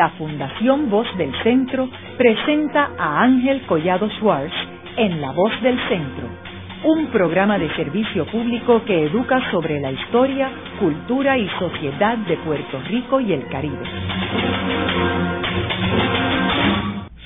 la Fundación Voz del Centro presenta a Ángel Collado Schwartz en La Voz del Centro, un programa de servicio público que educa sobre la historia, cultura y sociedad de Puerto Rico y el Caribe.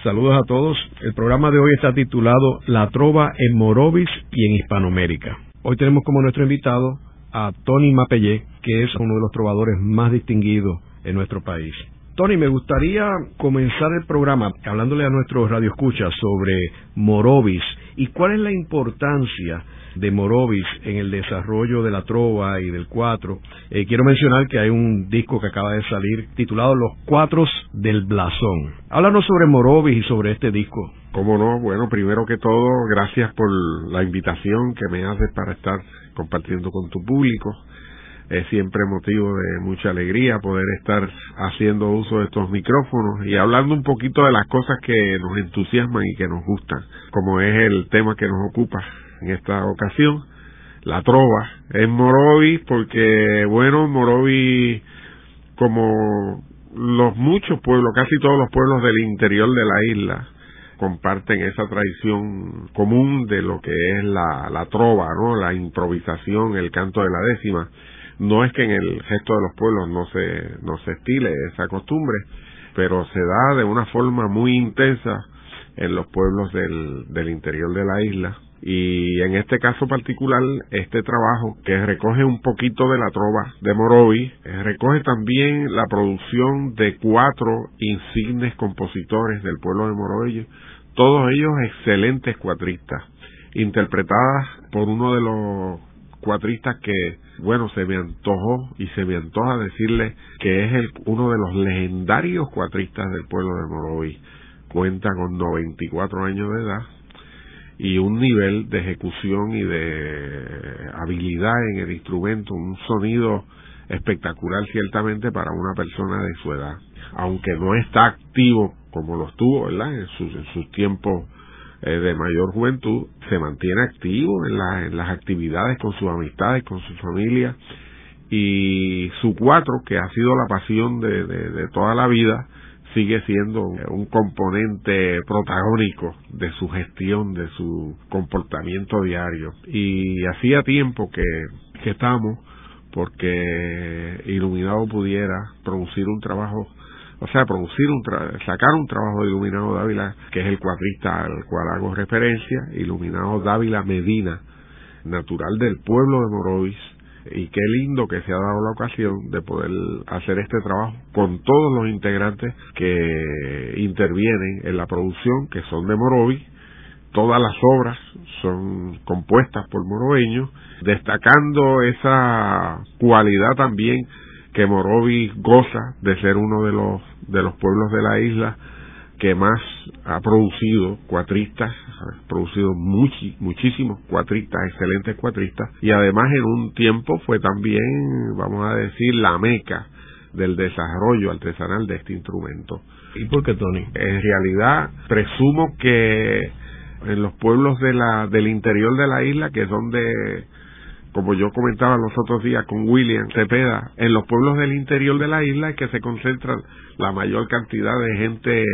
Saludos a todos. El programa de hoy está titulado La Trova en Morovis y en Hispanoamérica. Hoy tenemos como nuestro invitado a Tony Mapellé, que es uno de los trovadores más distinguidos en nuestro país. Tony, me gustaría comenzar el programa hablándole a nuestros radioescuchas sobre Morovis y cuál es la importancia de Morovis en el desarrollo de la trova y del cuatro. Eh, quiero mencionar que hay un disco que acaba de salir titulado Los Cuatros del Blasón. Háblanos sobre Morovis y sobre este disco. Cómo no, bueno, primero que todo, gracias por la invitación que me haces para estar compartiendo con tu público. Es siempre motivo de mucha alegría poder estar haciendo uso de estos micrófonos y hablando un poquito de las cosas que nos entusiasman y que nos gustan, como es el tema que nos ocupa en esta ocasión, la trova. Es Morovis porque, bueno, Morovis, como los muchos pueblos, casi todos los pueblos del interior de la isla, comparten esa tradición común de lo que es la, la trova, ¿no? La improvisación, el canto de la décima. No es que en el resto de los pueblos no se, no se estile esa costumbre, pero se da de una forma muy intensa en los pueblos del, del interior de la isla. Y en este caso particular, este trabajo que recoge un poquito de la trova de Morovi, eh, recoge también la producción de cuatro insignes compositores del pueblo de Morovi, todos ellos excelentes cuatristas, interpretadas por uno de los cuatristas que, bueno, se me antojó y se me antoja decirle que es el, uno de los legendarios cuatristas del pueblo de Morovi. Cuenta con 94 años de edad, y un nivel de ejecución y de habilidad en el instrumento, un sonido espectacular ciertamente para una persona de su edad, aunque no está activo como lo estuvo, ¿verdad? En sus, en sus tiempos eh, de mayor juventud, se mantiene activo en, las actividades con sus amistades, con su familia y su cuatro, que ha sido la pasión de, de toda la vida, sigue siendo un componente protagónico de su gestión, de su comportamiento diario. Y hacía tiempo que, que estamos porque Iluminado pudiera producir un trabajo, o sea, producir un sacar un trabajo de Iluminado Dávila, que es el cuadrista al cual hago referencia, Iluminado Dávila Medina, natural del pueblo de Morovis, y qué lindo que se ha dado la ocasión de poder hacer este trabajo con todos los integrantes que intervienen en la producción, que son de Morovi. Todas las obras son compuestas por moroveños, destacando esa cualidad también que Morovi goza de ser uno de los de los pueblos de la isla que más ha producido cuatristas, ha producido muchísimos cuatristas, excelentes cuatristas, y además en un tiempo fue también, vamos a decir, la meca del desarrollo artesanal de este instrumento. ¿Y por qué, Tony? En realidad, presumo que en los pueblos de la, del interior de la isla, que son de como yo comentaba los otros días con William Cepeda, en los pueblos del interior de la isla es que se concentra la mayor cantidad de gente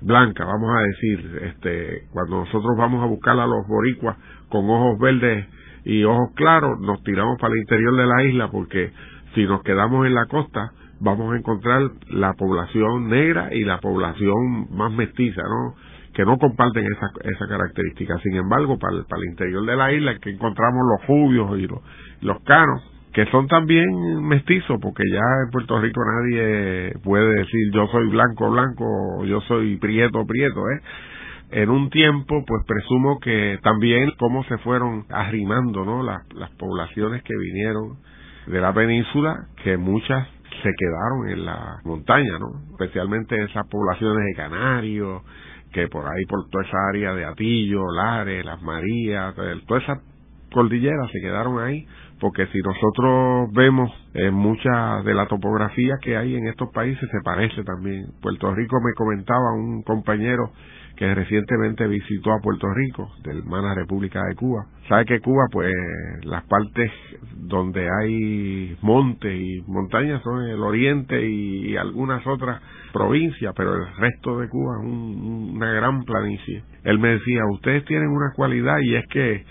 blanca, vamos a decir, este, cuando nosotros vamos a buscar a los boricuas con ojos verdes y ojos claros, nos tiramos para el interior de la isla porque si nos quedamos en la costa, vamos a encontrar la población negra y la población más mestiza, ¿no? Que no comparten esa, esa característica. Sin embargo, para el, para el interior de la isla que encontramos los jubios y los, los canos, que son también mestizos, porque ya en Puerto Rico nadie puede decir yo soy blanco, blanco, o yo soy prieto, prieto, ¿eh? En un tiempo, pues presumo que también cómo se fueron arrimando, ¿no? Las, las poblaciones que vinieron de la península, que muchas se quedaron en la montaña, ¿no? Especialmente esas poblaciones de Canarios, que por ahí, por toda esa área de Atillo, Lares, Las Marías, toda esa cordilleras se quedaron ahí, porque si nosotros vemos en mucha de la topografía que hay en estos países se parece también. Puerto Rico me comentaba un compañero que recientemente visitó a Puerto Rico, del hermana República de Cuba. Sabe que Cuba, pues, las partes donde hay monte y montañas son el oriente y, algunas otras provincias, pero el resto de Cuba es una gran planicie. Él me decía, ustedes tienen una cualidad y es que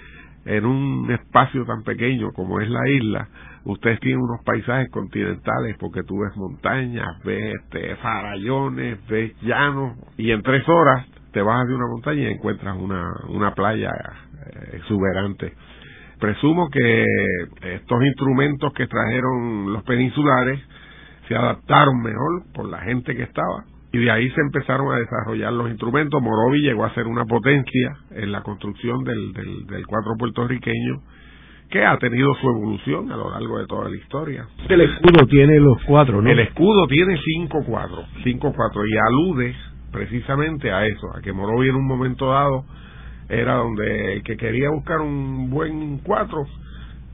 en un espacio tan pequeño como es la isla, ustedes tienen unos paisajes continentales porque tú ves montañas, ves este, farallones, ves llanos y en tres horas te bajas de una montaña y encuentras una, una playa eh, exuberante. Presumo que estos instrumentos que trajeron los peninsulares se adaptaron mejor por la gente que estaba y de ahí se empezaron a desarrollar los instrumentos. Morovi llegó a ser una potencia en la construcción del, del, del cuatro puertorriqueño que ha tenido su evolución a lo largo de toda la historia. El escudo tiene los cuatro, ¿no? El escudo tiene cinco cuadros, cinco cuatro, y alude precisamente a eso, a que Morovi en un momento dado era donde el que quería buscar un buen cuatro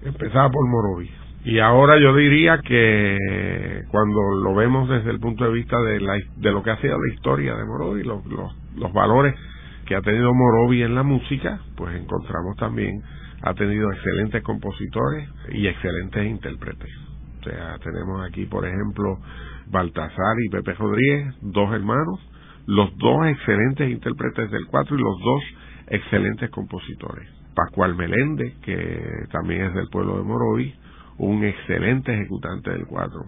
empezaba por Morovi. Y ahora yo diría que cuando lo vemos desde el punto de vista de, la, de lo que ha sido la historia de Morovi, los, los, los valores que ha tenido Morovi en la música, pues encontramos también, ha tenido excelentes compositores y excelentes intérpretes. O sea, tenemos aquí, por ejemplo, Baltasar y Pepe Rodríguez, dos hermanos, los dos excelentes intérpretes del cuatro y los dos excelentes compositores. Pascual Meléndez, que también es del pueblo de Morovi, un excelente ejecutante del cuatro.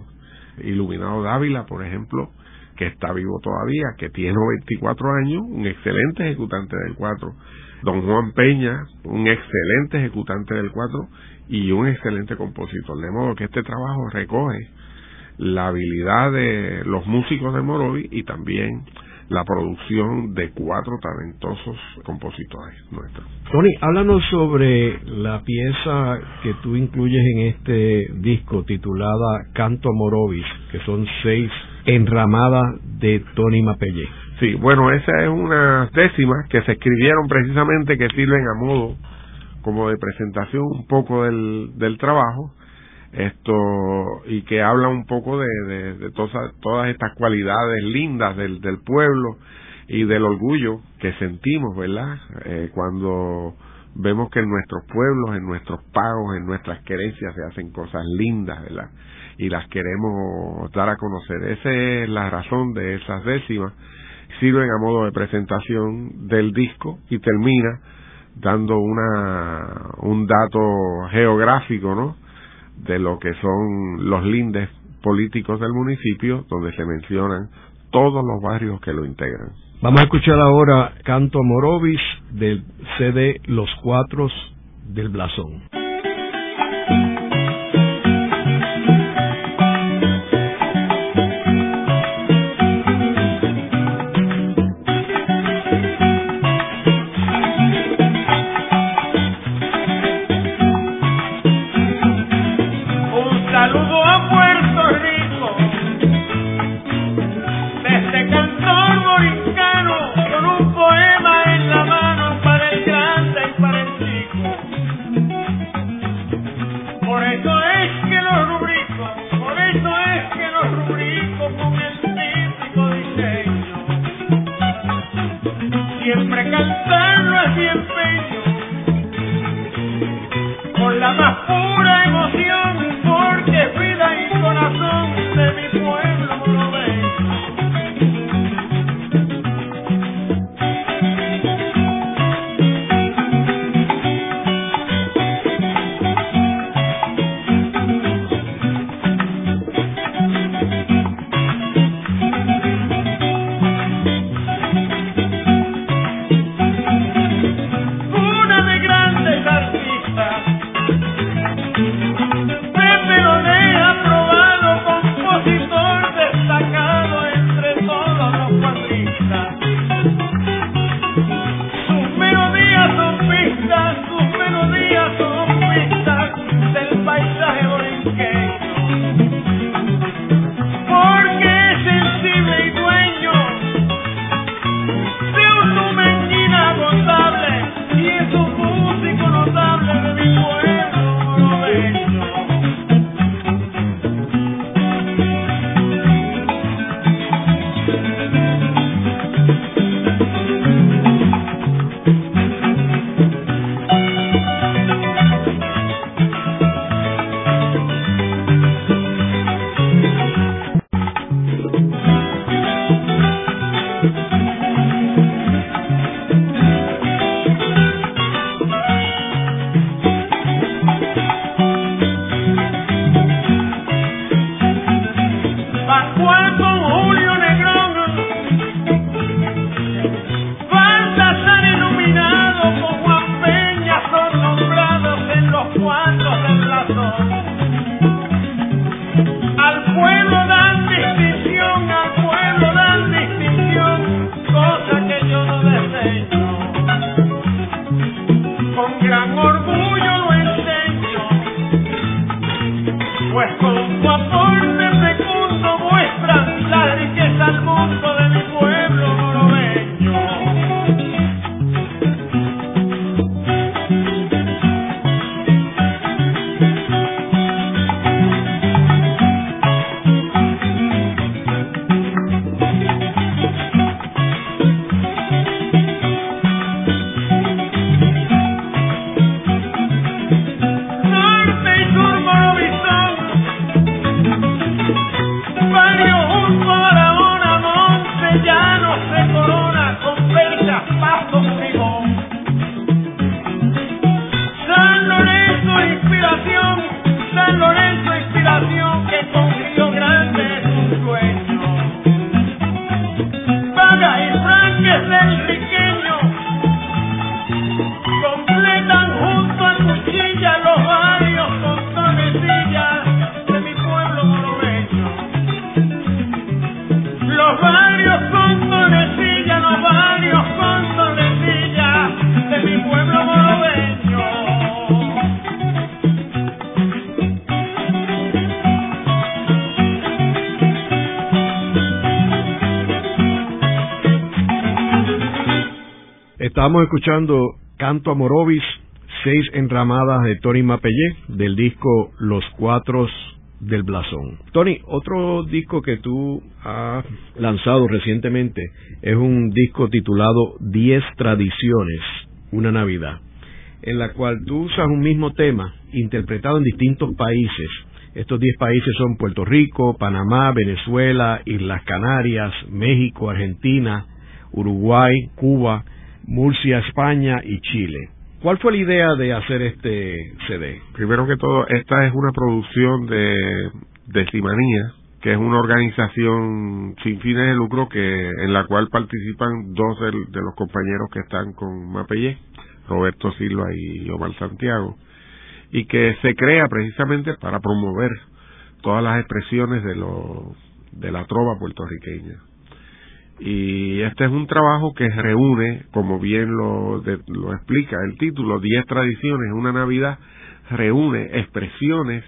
Iluminado Dávila, por ejemplo, que está vivo todavía, que tiene 24 años, un excelente ejecutante del cuatro. Don Juan Peña, un excelente ejecutante del cuatro y un excelente compositor. De modo que este trabajo recoge la habilidad de los músicos de Morovi y también la producción de cuatro talentosos compositores nuestros. Tony, háblanos sobre la pieza que tú incluyes en este disco titulada Canto Morovis, que son seis enramadas de Tony Mapelle. Sí, bueno, esa es una décima que se escribieron precisamente que sirven a modo como de presentación un poco del, del trabajo esto y que habla un poco de, de, todas, estas cualidades lindas del, del pueblo y del orgullo que sentimos, ¿verdad? Eh, cuando vemos que en nuestros pueblos, en nuestros pagos, en nuestras querencias se hacen cosas lindas, ¿verdad? Y las queremos dar a conocer. Esa es la razón de esas décimas. Sirven a modo de presentación del disco y termina dando una un dato geográfico, ¿no? De lo que son los lindes políticos del municipio, donde se mencionan todos los barrios que lo integran. Vamos a escuchar ahora Canto Morovis del CD Los Cuatros del Blasón. Escuchando Canto a seis enramadas de Tony Mapellé, del disco Los Cuatros del Blasón. Tony, otro disco que tú has lanzado recientemente es un disco titulado Diez Tradiciones, una Navidad, en la cual tú usas un mismo tema interpretado en distintos países. Estos diez países son Puerto Rico, Panamá, Venezuela, Islas Canarias, México, Argentina, Uruguay, Cuba, Murcia, España y Chile. ¿Cuál fue la idea de hacer este CD? Primero que todo, esta es una producción de Decimanía, que es una organización sin fines de lucro que en la cual participan dos de, los compañeros que están con Mapellé, Roberto Silva y Omar Santiago, y que se crea precisamente para promover todas las expresiones de, de la trova puertorriqueña. Y este es un trabajo que reúne, como bien lo, lo explica el título, 10 tradiciones, una Navidad, reúne expresiones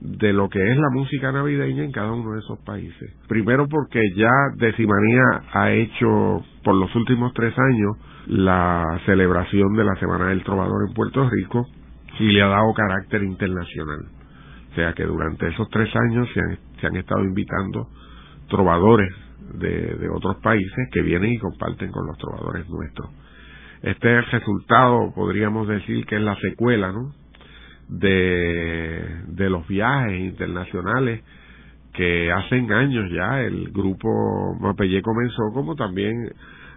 de lo que es la música navideña en cada uno de esos países. Primero porque ya Decimanía ha hecho por los últimos tres años la celebración de la Semana del Trovador en Puerto Rico y le ha dado carácter internacional. O sea que durante esos tres años se han, se han estado invitando trovadores de, otros países que vienen y comparten con los trovadores nuestros. Este es el resultado, podríamos decir que es la secuela, ¿no? De, de los viajes internacionales que hacen años ya el grupo Mapellé comenzó, como también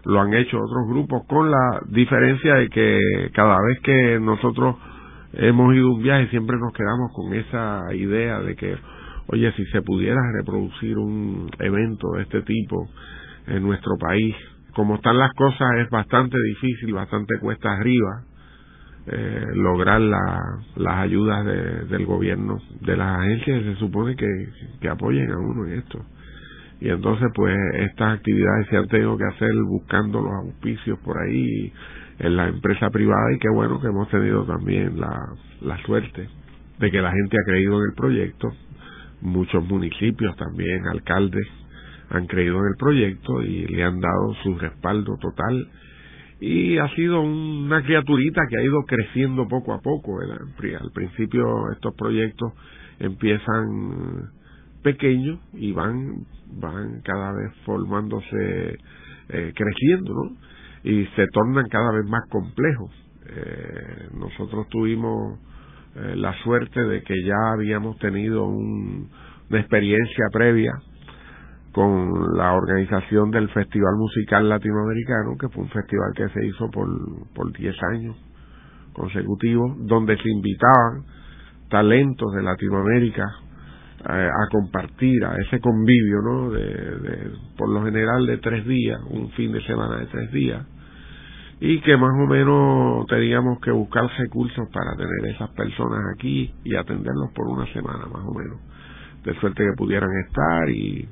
lo han hecho otros grupos, con la diferencia de que cada vez que nosotros hemos ido un viaje siempre nos quedamos con esa idea de que oye, si se pudiera reproducir un evento de este tipo en nuestro país, como están las cosas es bastante difícil, bastante cuesta arriba eh, lograr la, las ayudas del gobierno, de las agencias se supone que, que apoyen a uno en esto. Y entonces pues estas actividades se han tenido que hacer buscando los auspicios por ahí en la empresa privada y qué bueno que hemos tenido también la suerte de que la gente ha creído en el proyecto muchos municipios también, alcaldes, han creído en el proyecto y le han dado su respaldo total. Y ha sido una criaturita que ha ido creciendo poco a poco. Al principio estos proyectos empiezan pequeños y van, van cada vez formándose, eh, creciendo, ¿no? Y se tornan cada vez más complejos. Eh, nosotros tuvimos eh, la suerte de que ya habíamos tenido un, una experiencia previa con la organización del Festival Musical Latinoamericano, que fue un festival que se hizo por, por 10 años consecutivos, donde se invitaban talentos de Latinoamérica eh, a compartir a ese convivio, ¿no? De, de, por lo general de tres días, un fin de semana de tres días, y que más o menos teníamos que buscar recursos para tener esas personas aquí y atenderlos por una semana más o menos, de suerte que pudieran estar y,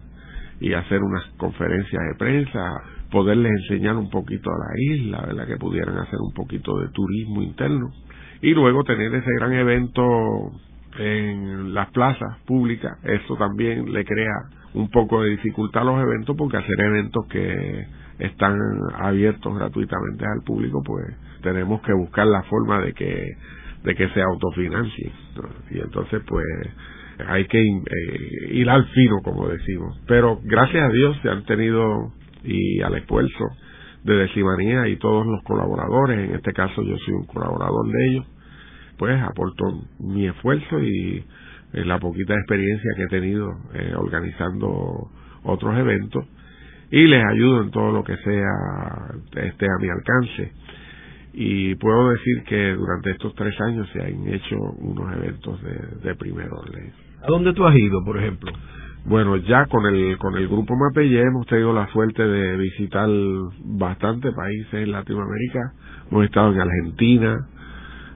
y hacer unas conferencias de prensa, poderles enseñar un poquito a la isla, ¿verdad? que pudieran hacer un poquito de turismo interno y luego tener ese gran evento en las plazas públicas, eso también le crea un poco de dificultad a los eventos porque hacer eventos que están abiertos gratuitamente al público, pues tenemos que buscar la forma de que de que se autofinancien. Y entonces, pues hay que eh, ir al fino, como decimos. Pero gracias a Dios se han tenido y al esfuerzo de Decimanía y todos los colaboradores, en este caso yo soy un colaborador de ellos, pues aporto mi esfuerzo y eh, la poquita experiencia que he tenido eh, organizando otros eventos y les ayudo en todo lo que sea esté a mi alcance. Y puedo decir que durante estos tres años se han hecho unos eventos de, de primer orden. ¿A dónde tú has ido, por ejemplo? Bueno, ya con el con el grupo Mapelle hemos tenido la suerte de visitar bastantes países en Latinoamérica. Hemos estado en Argentina,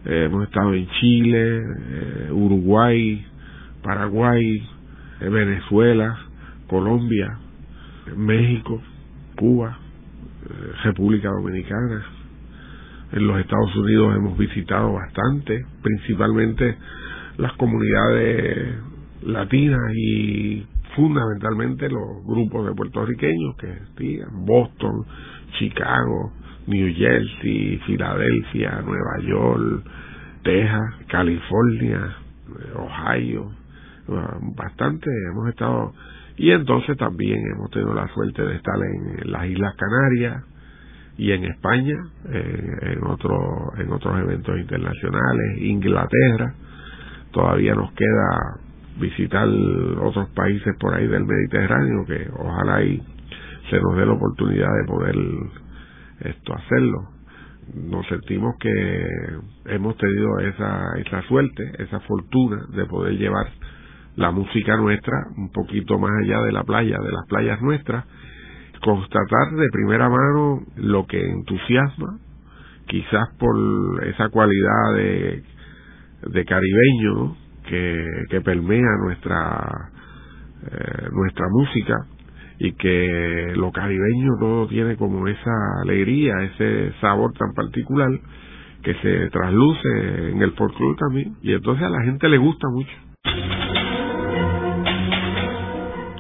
eh, hemos estado en Chile, eh, Uruguay, Paraguay, eh, Venezuela, Colombia, México, Cuba, eh, República Dominicana. En los Estados Unidos hemos visitado bastante, principalmente las comunidades latinas y fundamentalmente los grupos de puertorriqueños que existían, Boston, Chicago, New Jersey, Filadelfia, Nueva York, Texas, California, Ohio, bastante hemos estado y entonces también hemos tenido la suerte de estar en las Islas Canarias y en España en otro, en otros eventos internacionales Inglaterra. Todavía nos queda visitar otros países por ahí del Mediterráneo que ojalá ahí se nos dé la oportunidad de poder esto hacerlo. Nos sentimos que hemos tenido esa esa suerte esa fortuna de poder llevar la música nuestra un poquito más allá de la playa de las playas nuestras constatar de primera mano lo que entusiasma quizás por esa cualidad de de caribeño que, que permea nuestra eh, nuestra música y que lo caribeño todo tiene como esa alegría, ese sabor tan particular que se trasluce en el folclore también y entonces a la gente le gusta mucho.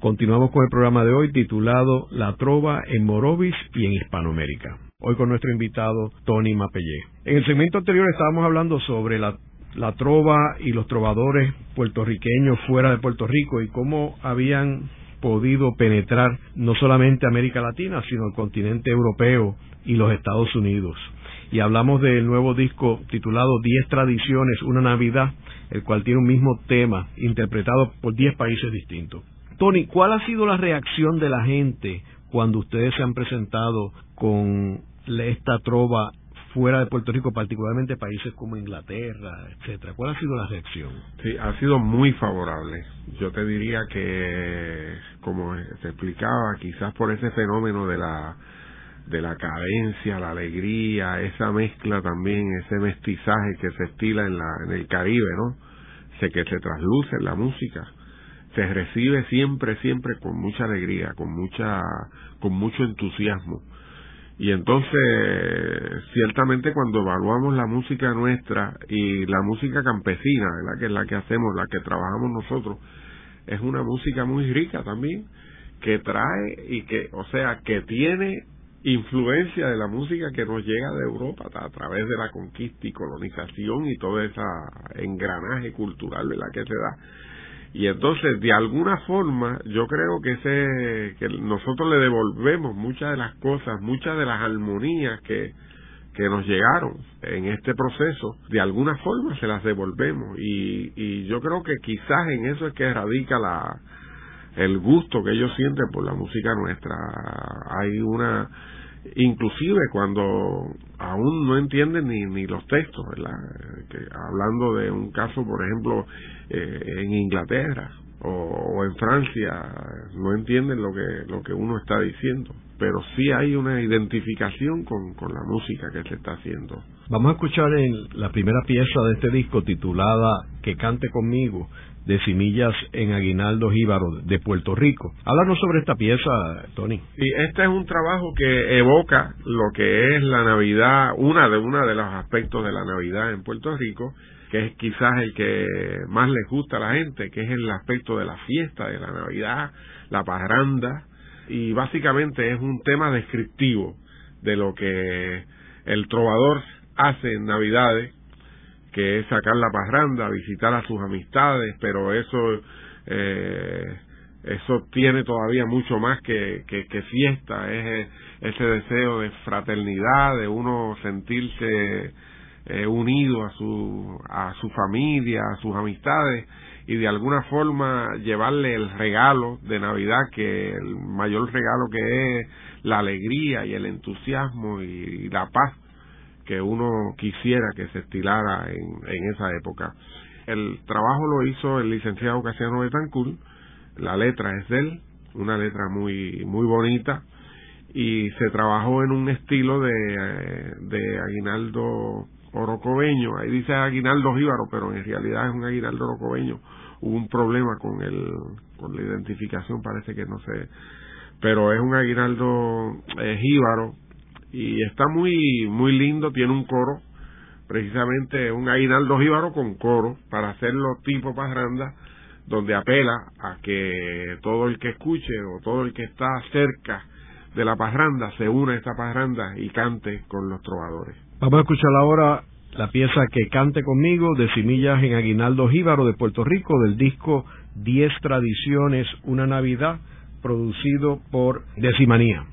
Continuamos con el programa de hoy titulado La Trova en Morovis y en Hispanoamérica. Hoy con nuestro invitado Tony Mapellé. En el segmento anterior estábamos hablando sobre la la trova y los trovadores puertorriqueños fuera de Puerto Rico y cómo habían podido penetrar no solamente América Latina, sino el continente europeo y los Estados Unidos. Y hablamos del nuevo disco titulado Diez Tradiciones, una Navidad, el cual tiene un mismo tema interpretado por diez países distintos. Tony, ¿cuál ha sido la reacción de la gente cuando ustedes se han presentado con esta trova fuera de Puerto Rico, particularmente países como Inglaterra, etcétera. ¿Cuál ha sido la reacción? Sí, ha sido muy favorable. Yo te diría que, como se explicaba, quizás por ese fenómeno de la de la cadencia, la alegría, esa mezcla también, ese mestizaje que se estila en, la, en el Caribe, ¿no? Sé que se trasluce en la música, se recibe siempre, siempre con mucha alegría, con mucha, con mucho entusiasmo. Y entonces, ciertamente cuando evaluamos la música nuestra y la música campesina, que es la que hacemos, la que trabajamos nosotros, es una música muy rica también, que trae y que, o sea, que tiene influencia de la música que nos llega de Europa a través de la conquista y colonización y todo ese engranaje cultural ¿verdad? que se da y entonces de alguna forma yo creo que ese que nosotros le devolvemos muchas de las cosas muchas de las armonías que que nos llegaron en este proceso de alguna forma se las devolvemos. Y, y yo creo que quizás en eso es que radica la el gusto que ellos sienten por la música nuestra. Hay una inclusive cuando aún no entienden ni, ni los textos. Que, hablando de un caso, por ejemplo, eh, en Inglaterra o, en Francia, no entienden lo que, lo que uno está diciendo, pero sí hay una identificación con, con la música que se está haciendo. Vamos a escuchar en la primera pieza de este disco titulada Que cante conmigo, de Semillas en Aguinaldo Jíbaro de Puerto Rico. Háblanos sobre esta pieza, Tony. Y este es un trabajo que evoca lo que es la Navidad, una de una de los aspectos de la Navidad en Puerto Rico, que es quizás el que más les gusta a la gente, que es el aspecto de la fiesta de la Navidad, la parranda, y básicamente es un tema descriptivo de lo que el trovador hace en Navidades que es sacar la parranda, visitar a sus amistades, pero eso eh, eso tiene todavía mucho más que, que, fiesta, es ese deseo de fraternidad, de uno sentirse eh, unido a su, a su familia, a sus amistades y de alguna forma llevarle el regalo de Navidad, que el mayor regalo que es la alegría y el entusiasmo y la paz que uno quisiera que se estilara en, en esa época. El trabajo lo hizo el licenciado Casiano Betancourt, la letra es de él, una letra muy, muy bonita, y se trabajó en un estilo de, de Aguinaldo Orocobeño, ahí dice Aguinaldo Jíbaro, pero en realidad es un Aguinaldo Orocobeño, hubo un problema con el, con la identificación, parece que no sé, pero es un Aguinaldo eh, Jíbaro, y está muy, muy lindo, tiene un coro, precisamente un Aguinaldo Jíbaro con coro, para hacerlo tipo parranda, donde apela a que todo el que escuche o todo el que está cerca de la parranda se une a esta parranda y cante con los trovadores. Vamos a escuchar ahora la pieza que cante conmigo de Simillas en Aguinaldo Jíbaro de Puerto Rico del disco Diez Tradiciones, una Navidad, producido por Decimanía.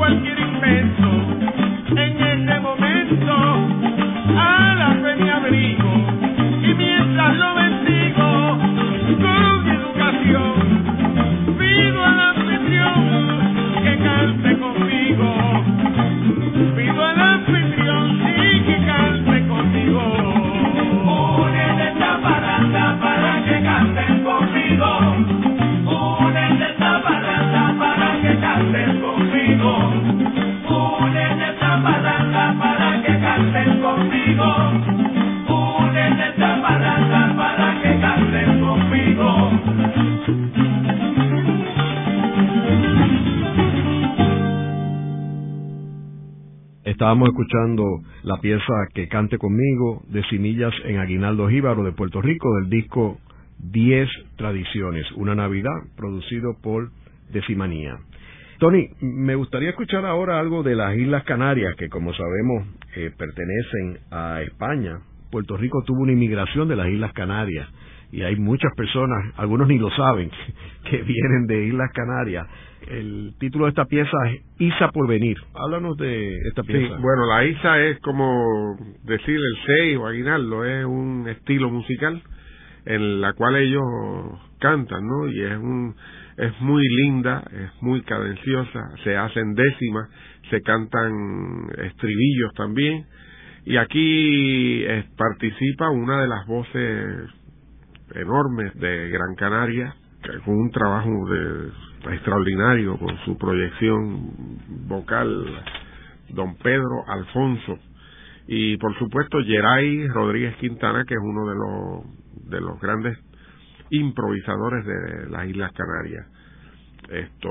cualquier inmenso Estábamos escuchando la pieza Que cante conmigo de Simillas en Aguinaldo Jíbaro de Puerto Rico del disco Diez Tradiciones, una Navidad producido por Decimanía. Tony, me gustaría escuchar ahora algo de las Islas Canarias, que como sabemos eh, pertenecen a España. Puerto Rico tuvo una inmigración de las Islas Canarias y hay muchas personas, algunos ni lo saben, que vienen de Islas Canarias. El título de esta pieza es Isa por venir. Háblanos de esta pieza. Sí, bueno, la Isa es como decir el 6 o aguinaldo, es un estilo musical en la cual ellos cantan, ¿no? Y es un es muy linda, es muy cadenciosa, se hacen décimas, se cantan estribillos también y aquí eh, participa una de las voces enormes de Gran Canaria, con un trabajo de, extraordinario con su proyección vocal, don Pedro Alfonso, y por supuesto Geray Rodríguez Quintana, que es uno de los, de los grandes improvisadores de las Islas Canarias. Esto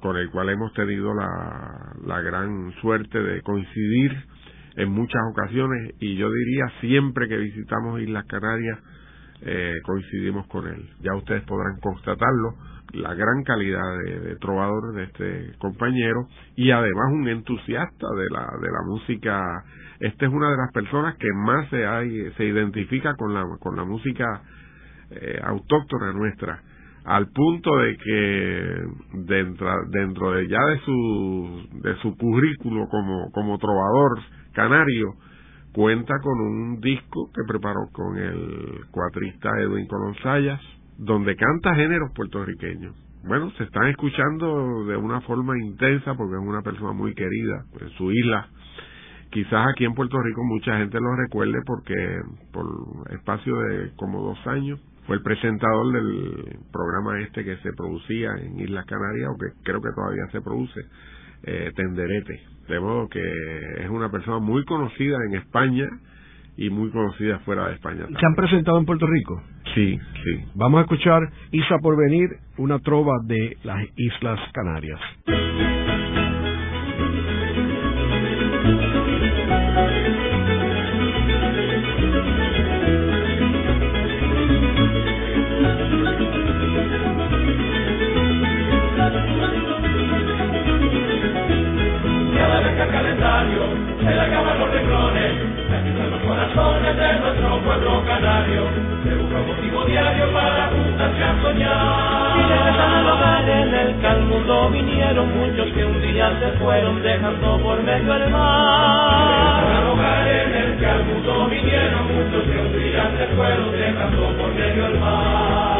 con el cual hemos tenido la, la gran suerte de coincidir en muchas ocasiones y yo diría siempre que visitamos Islas Canarias eh, coincidimos con él. Ya ustedes podrán constatarlo, la gran calidad de, trovador de este compañero y además un entusiasta de la, de la música. Este es una de las personas que más se, hay, se identifica con la, con la música eh, autóctona nuestra al punto de que dentro, dentro de ya de su de su currículo como como trovador canario cuenta con un disco que preparó con el cuatrista Edwin Colón donde canta géneros puertorriqueños. Bueno, se están escuchando de una forma intensa porque es una persona muy querida en su isla. Quizás aquí en Puerto Rico mucha gente lo recuerde porque por espacio de como dos años fue el presentador del programa este que se producía en Islas Canarias o que creo que todavía se produce, eh, Tenderete de modo que es una persona muy conocida en España y muy conocida fuera de España. ¿Se han presentado en Puerto Rico? Sí, sí. Vamos a escuchar Isa por venir, una trova de las Islas Canarias. De nuestro pueblo canario, se busca un motivo diario para juntarse a soñar. Y regresan hogar en el que al mundo vinieron muchos que un día se fueron dejando por medio el mar. Regresan hogar en el que al mundo vinieron muchos que un día se fueron dejando por medio el mar.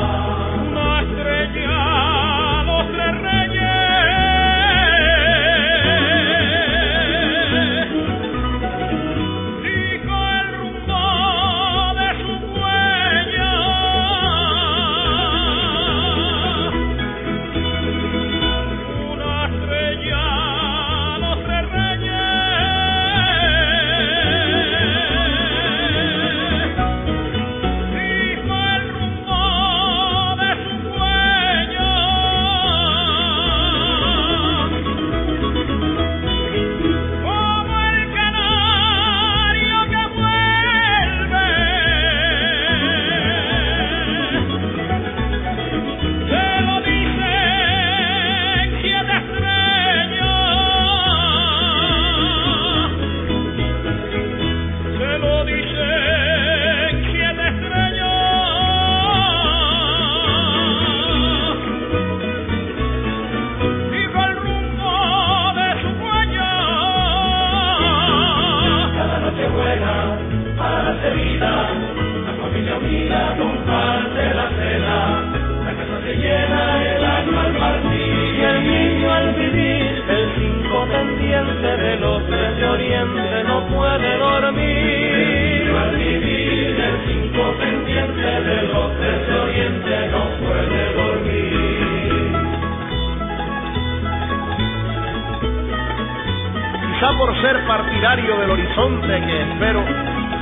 Quizá por ser partidario del horizonte que espero,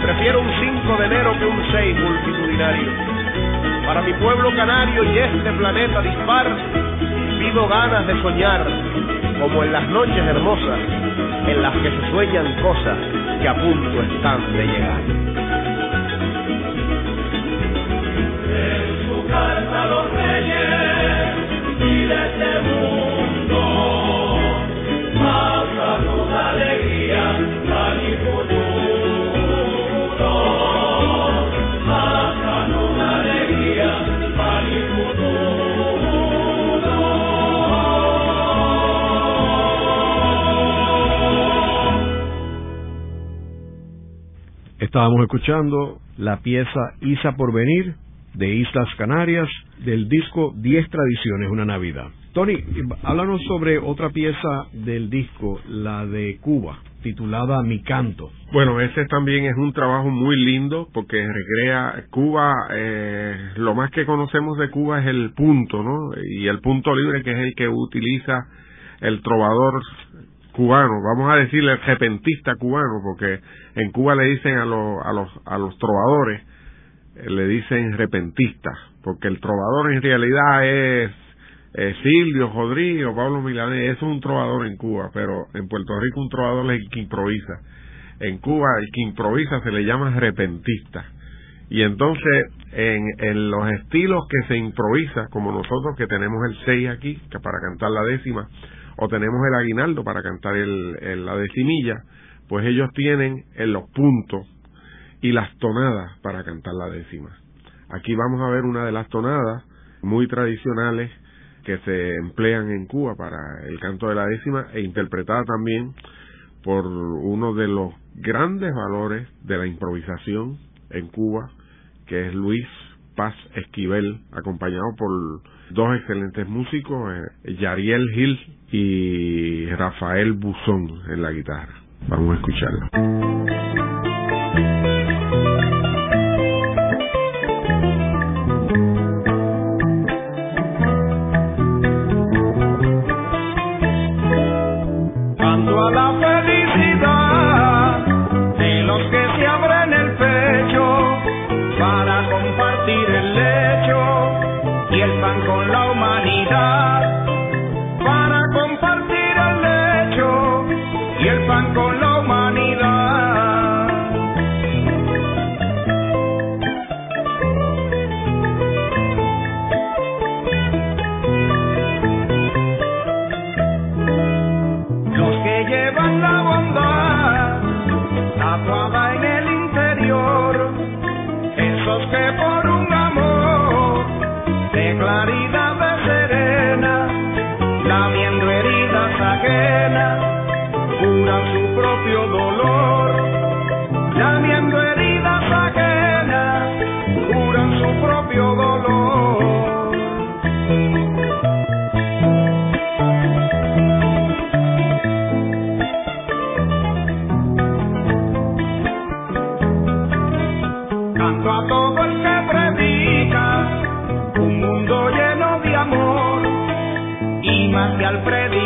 prefiero un 5 de enero que un 6 multitudinario. Para mi pueblo canario y este planeta dispar, pido ganas de soñar, como en las noches hermosas, en las que se sueñan cosas que a punto están de llegar. Estábamos escuchando la pieza Isa por venir de Islas Canarias del disco Diez Tradiciones, una Navidad. Tony, háblanos sobre otra pieza del disco, la de Cuba, titulada Mi Canto. Bueno, ese también es un trabajo muy lindo porque recrea Cuba, eh, lo más que conocemos de Cuba es el punto, ¿no? Y el punto libre que es el que utiliza el trovador cubano, vamos a decirle el repentista cubano, porque en Cuba le dicen a los, a los, a los trovadores, eh, le dicen repentistas, porque el trovador en realidad es Silvio, Rodrigo, Pablo Milanés, es un trovador en Cuba, pero en Puerto Rico un trovador es el que improvisa. En Cuba el que improvisa se le llama repentista. Y entonces en, en los estilos que se improvisa, como nosotros que tenemos el 6 aquí, que para cantar la décima, o tenemos el aguinaldo para cantar el, la decimilla, pues ellos tienen en los puntos y las tonadas para cantar la décima. Aquí vamos a ver una de las tonadas muy tradicionales que se emplean en Cuba para el canto de la décima e interpretada también por uno de los grandes valores de la improvisación en Cuba, que es Luis Paz Esquivel, acompañado por dos excelentes músicos, eh, Yariel Gil y Rafael Buzón en la guitarra. Vamos a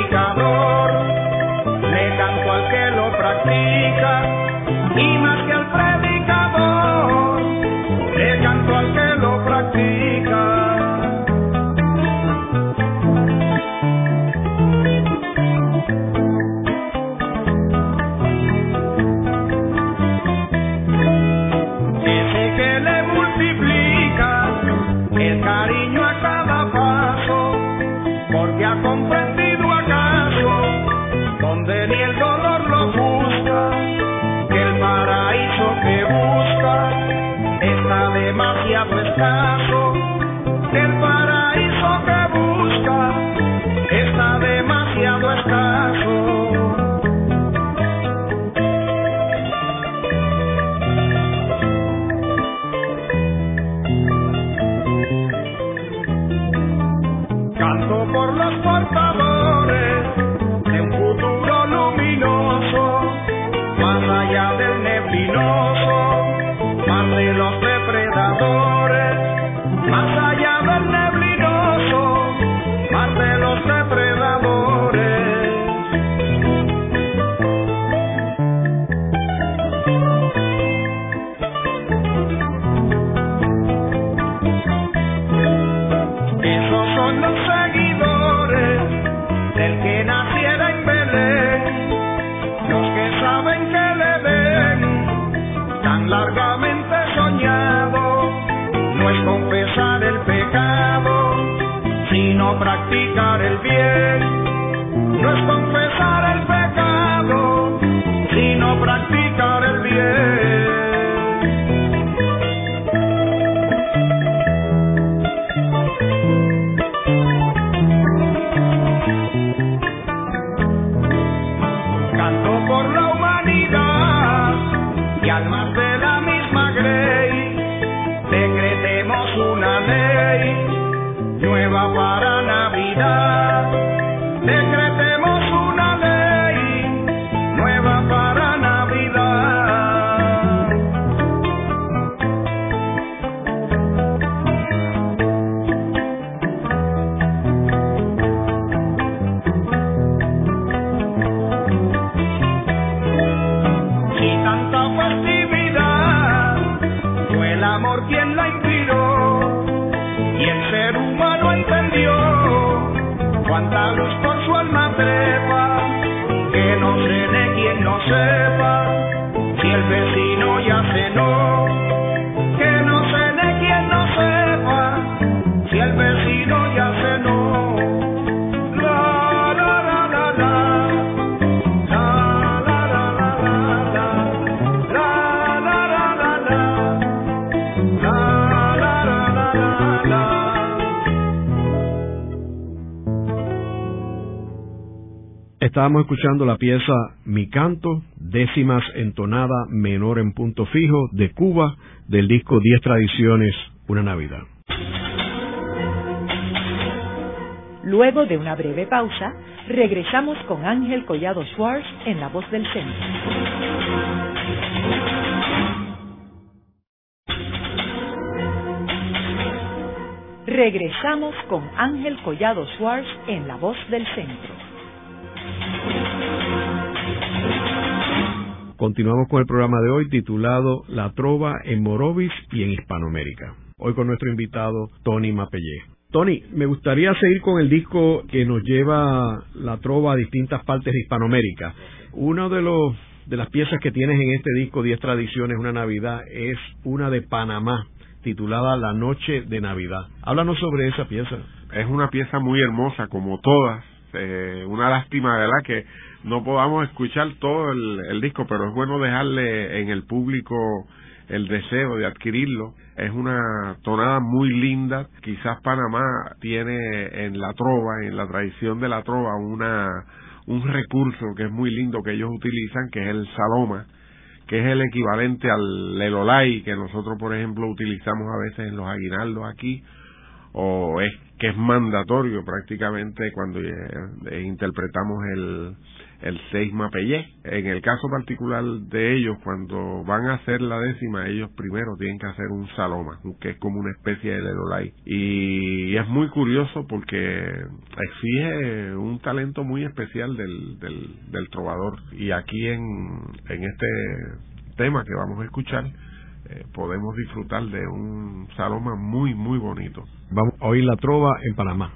escucharlo. por la humanidad y almas de la Canto, décimas entonada menor en punto fijo de Cuba, del disco Diez Tradiciones, Una Navidad. Luego de una breve pausa, regresamos con Ángel Collado Schwartz en La Voz del Centro. Regresamos con Ángel Collado Schwartz en La Voz del Centro. Continuamos con el programa de hoy titulado La Trova en Morovis y en Hispanoamérica. Hoy con nuestro invitado Tony Mapellé. Tony, me gustaría seguir con el disco que nos lleva la trova a distintas partes de Hispanoamérica. Uno de los de las piezas que tienes en este disco, Diez Tradiciones, una Navidad, es una de Panamá, titulada La Noche de Navidad. Háblanos sobre esa pieza. Es una pieza muy hermosa, como todas. Eh, una lástima, ¿verdad?, que no podamos escuchar todo el, el disco, pero es bueno dejarle en el público el deseo de adquirirlo. Es una tonada muy linda. Quizás Panamá tiene en la trova, en la tradición de la trova, una un recurso que es muy lindo que ellos utilizan, que es el saloma, que es el equivalente al lelolay que nosotros, por ejemplo, utilizamos a veces en los aguinaldos aquí, o es que es mandatorio prácticamente cuando eh, interpretamos el, el seis mapellé. En el caso particular de ellos, cuando van a hacer la décima, ellos primero tienen que hacer un saloma, que es como una especie de lelolay. Y es muy curioso porque exige un talento muy especial del, del, del trovador. Y aquí en, en este tema que vamos a escuchar, eh, podemos disfrutar de un saloma muy, muy bonito. Vamos a oír la trova en Panamá.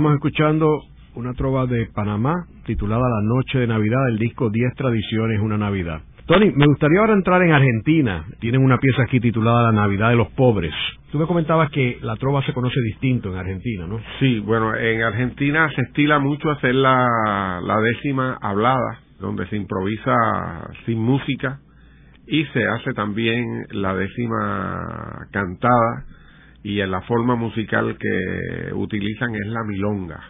Estábamos escuchando una trova de Panamá titulada La Noche de Navidad del disco Diez Tradiciones, una Navidad. Tony, me gustaría ahora entrar en Argentina. Tienen una pieza aquí titulada La Navidad de los Pobres. Tú me comentabas que la trova se conoce distinto en Argentina, ¿no? Sí, bueno, en Argentina se estila mucho hacer la, la décima hablada, donde se improvisa sin música, y se hace también la décima cantada, y en la forma musical que utilizan es la milonga,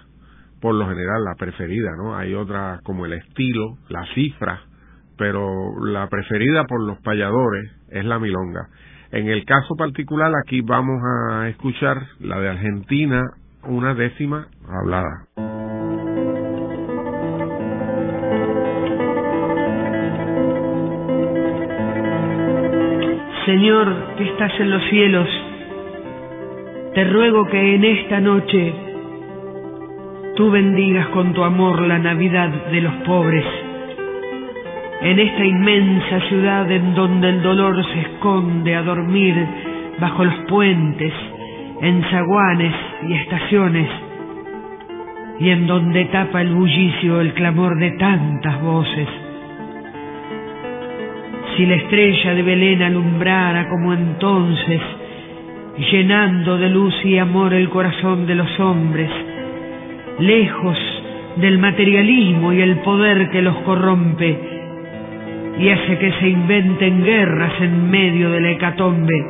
por lo general la preferida, ¿no? Hay otras como el estilo, la cifra, pero la preferida por los payadores es la milonga. En el caso particular aquí vamos a escuchar la de Argentina, una décima hablada. Señor que estás en los cielos, te ruego que en esta noche tú bendigas con tu amor la Navidad de los pobres en esta inmensa ciudad en donde el dolor se esconde a dormir bajo los puentes, en zaguanes y estaciones, y en donde tapa el bullicio el clamor de tantas voces. Si la estrella de Belén alumbrara como entonces, llenando de luz y amor el corazón de los hombres, lejos del materialismo y el poder que los corrompe, y hace que se inventen guerras en medio de la hecatombe,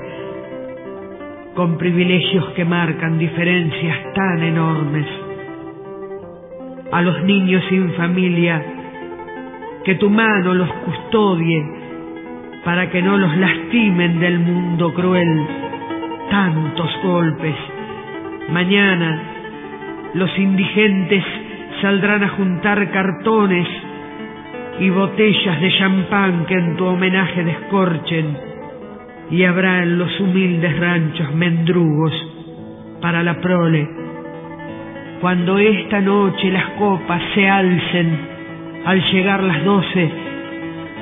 con privilegios que marcan diferencias tan enormes. A los niños sin familia, que tu mano los custodie para que no los lastimen del mundo cruel tantos golpes. Mañana los indigentes saldrán a juntar cartones y botellas de champán que en tu homenaje descorchen, y habrá en los humildes ranchos mendrugos para la prole. Cuando esta noche las copas se alcen al llegar las doce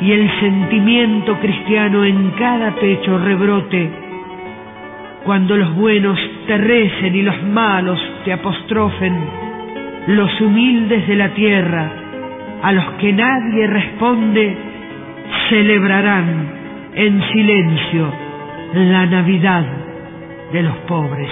y el sentimiento cristiano en cada pecho rebrote, cuando los buenos te recen y los malos te apostrofen, los humildes de la tierra, a los que nadie responde, celebrarán en silencio la Navidad de los pobres.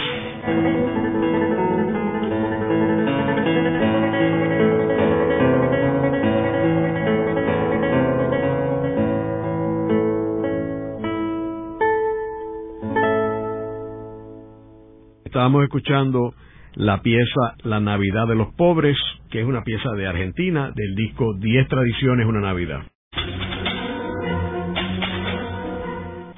Estábamos escuchando la pieza La Navidad de los Pobres, que es una pieza de Argentina, del disco Diez Tradiciones, una Navidad.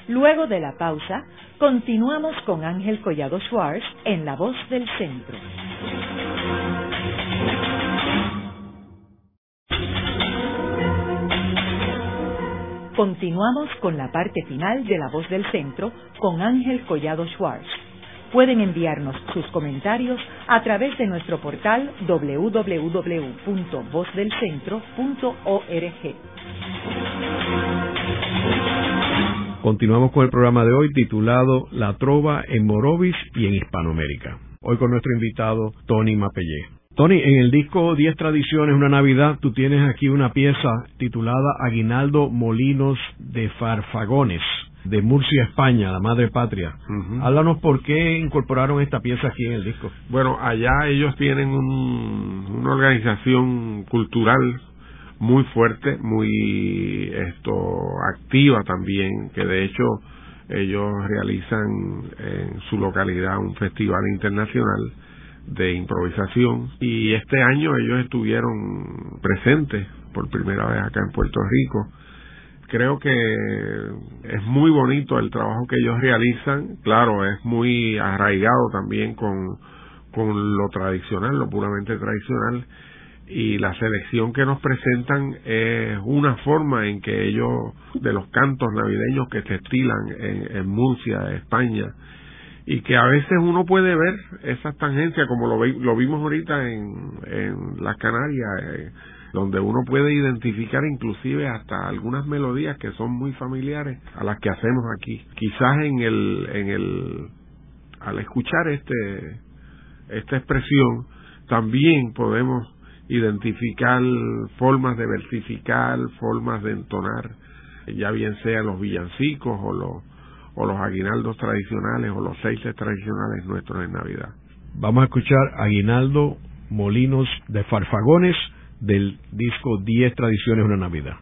Luego de la pausa, continuamos con Ángel Collado Schwartz en La Voz del Centro. Continuamos con la parte final de La Voz del Centro con Ángel Collado Schwartz Pueden enviarnos sus comentarios a través de nuestro portal www.vozdelcentro.org. Continuamos con el programa de hoy titulado La Trova en Morovis y en Hispanoamérica. Hoy con nuestro invitado Tony Mapellé. Tony, en el disco Diez Tradiciones, una Navidad, tú tienes aquí una pieza titulada Aguinaldo Molinos de Farfagones de Murcia, España, la madre patria. Háblanos por qué incorporaron esta pieza aquí en el disco. Bueno, allá ellos tienen una organización cultural muy fuerte, muy esto activa también, que de hecho ellos realizan en su localidad un festival internacional de improvisación y este año ellos estuvieron presentes por primera vez acá en Puerto Rico creo que es muy bonito el trabajo que ellos realizan, claro, es muy arraigado también con, con lo tradicional, lo puramente tradicional, y la selección que nos presentan es una forma en que ellos, de los cantos navideños que se estilan en, en Murcia, España, y que a veces uno puede ver esas tangencias como lo, lo vimos ahorita en, en las Canarias, eh, donde uno puede identificar inclusive hasta algunas melodías que son muy familiares a las que hacemos aquí. Quizás en el, en el, al escuchar este, esta expresión, también podemos identificar formas de versificar, formas de entonar, ya bien sea los villancicos o los, o los aguinaldos tradicionales o los seises tradicionales nuestros en Navidad. Vamos a escuchar Aguinaldo Molinos de Farfagones del disco 10 Tradiciones una Navidad.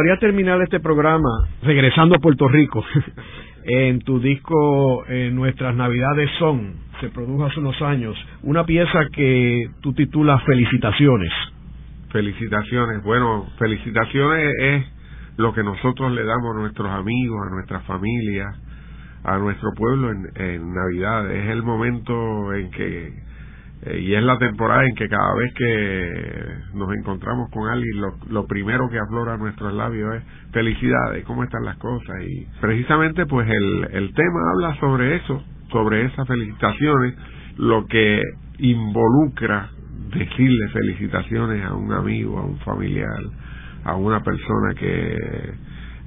Gustaría terminar este programa regresando a Puerto Rico. en tu disco Nuestras Navidades Son, se produjo hace unos años, una pieza que tú titulas Felicitaciones. Felicitaciones. Bueno, felicitaciones es lo que nosotros le damos a nuestros amigos, a nuestra familia, a nuestro pueblo en, en Navidad. Es el momento en que eh, y es la temporada en que cada vez que nos encontramos con alguien, lo, primero que aflora nuestros labios es felicidades, cómo están las cosas. Y precisamente pues el, el tema habla sobre eso, sobre esas felicitaciones, lo que involucra decirle felicitaciones a un amigo, a un familiar, a una persona que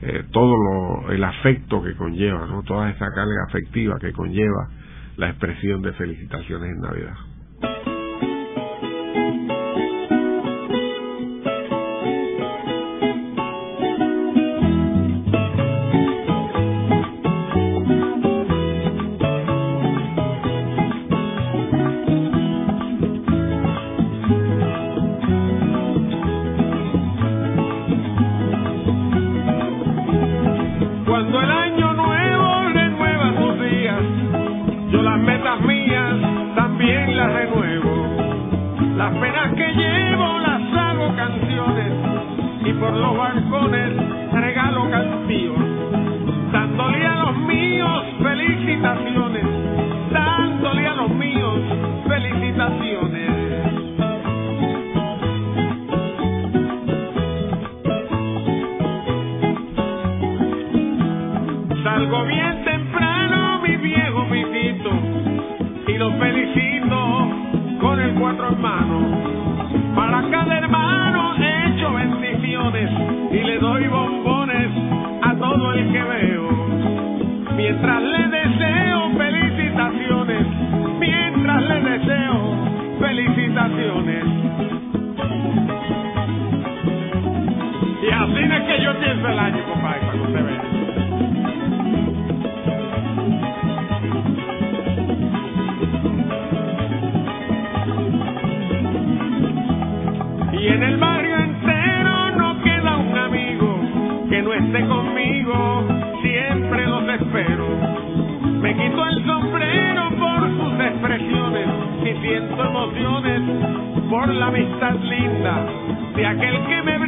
eh, todo lo, el afecto que conlleva, no toda esa carga afectiva que conlleva la expresión de felicitaciones en Navidad. si siento emociones por la amistad linda de aquel que me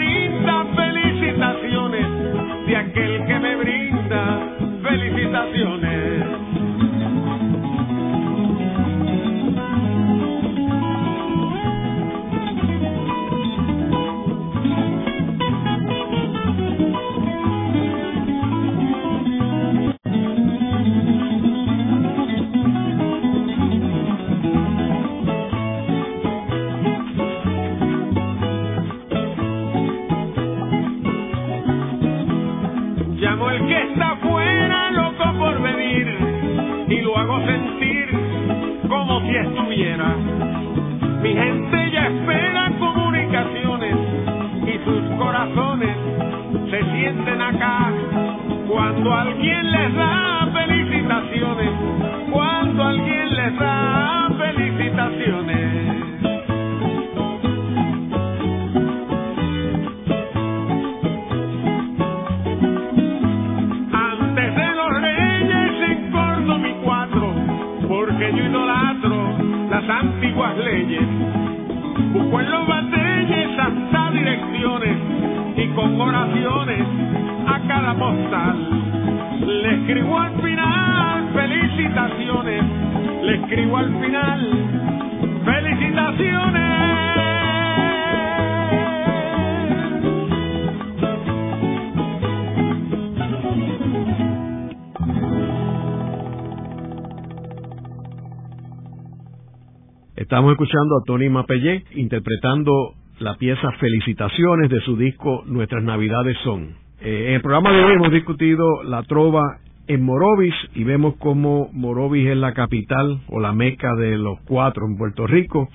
Estamos escuchando a Tony Mapellé interpretando la pieza Felicitaciones de su disco Nuestras Navidades Son. Eh, en el programa de hoy hemos discutido la trova en Morovis y vemos cómo Morovis es la capital o la meca de los cuatro en Puerto Rico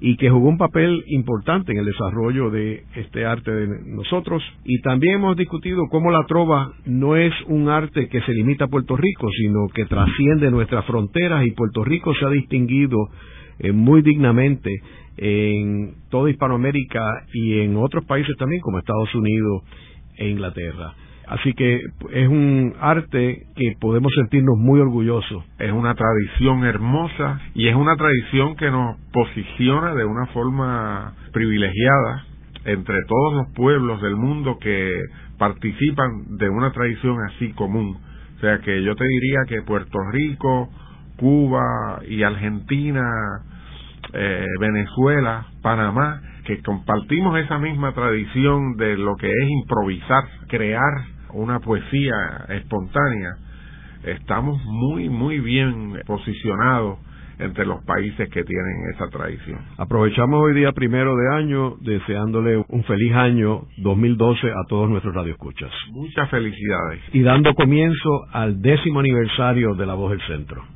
y que jugó un papel importante en el desarrollo de este arte de nosotros. Y también hemos discutido cómo la trova no es un arte que se limita a Puerto Rico, sino que trasciende nuestras fronteras y Puerto Rico se ha distinguido eh, muy dignamente en toda Hispanoamérica y en otros países también como Estados Unidos e Inglaterra. Así que es un arte que podemos sentirnos muy orgullosos. Es una tradición hermosa y es una tradición que nos posiciona de una forma privilegiada entre todos los pueblos del mundo que participan de una tradición así común. O sea que yo te diría que Puerto Rico, Cuba y Argentina, eh, Venezuela, Panamá, que compartimos esa misma tradición de lo que es improvisar, crear una poesía espontánea, estamos muy, muy bien posicionados entre los países que tienen esa tradición. Aprovechamos hoy día primero de año deseándole un feliz año 2012 a todos nuestros radioescuchas. Muchas felicidades. Y dando comienzo al décimo aniversario de La Voz del Centro.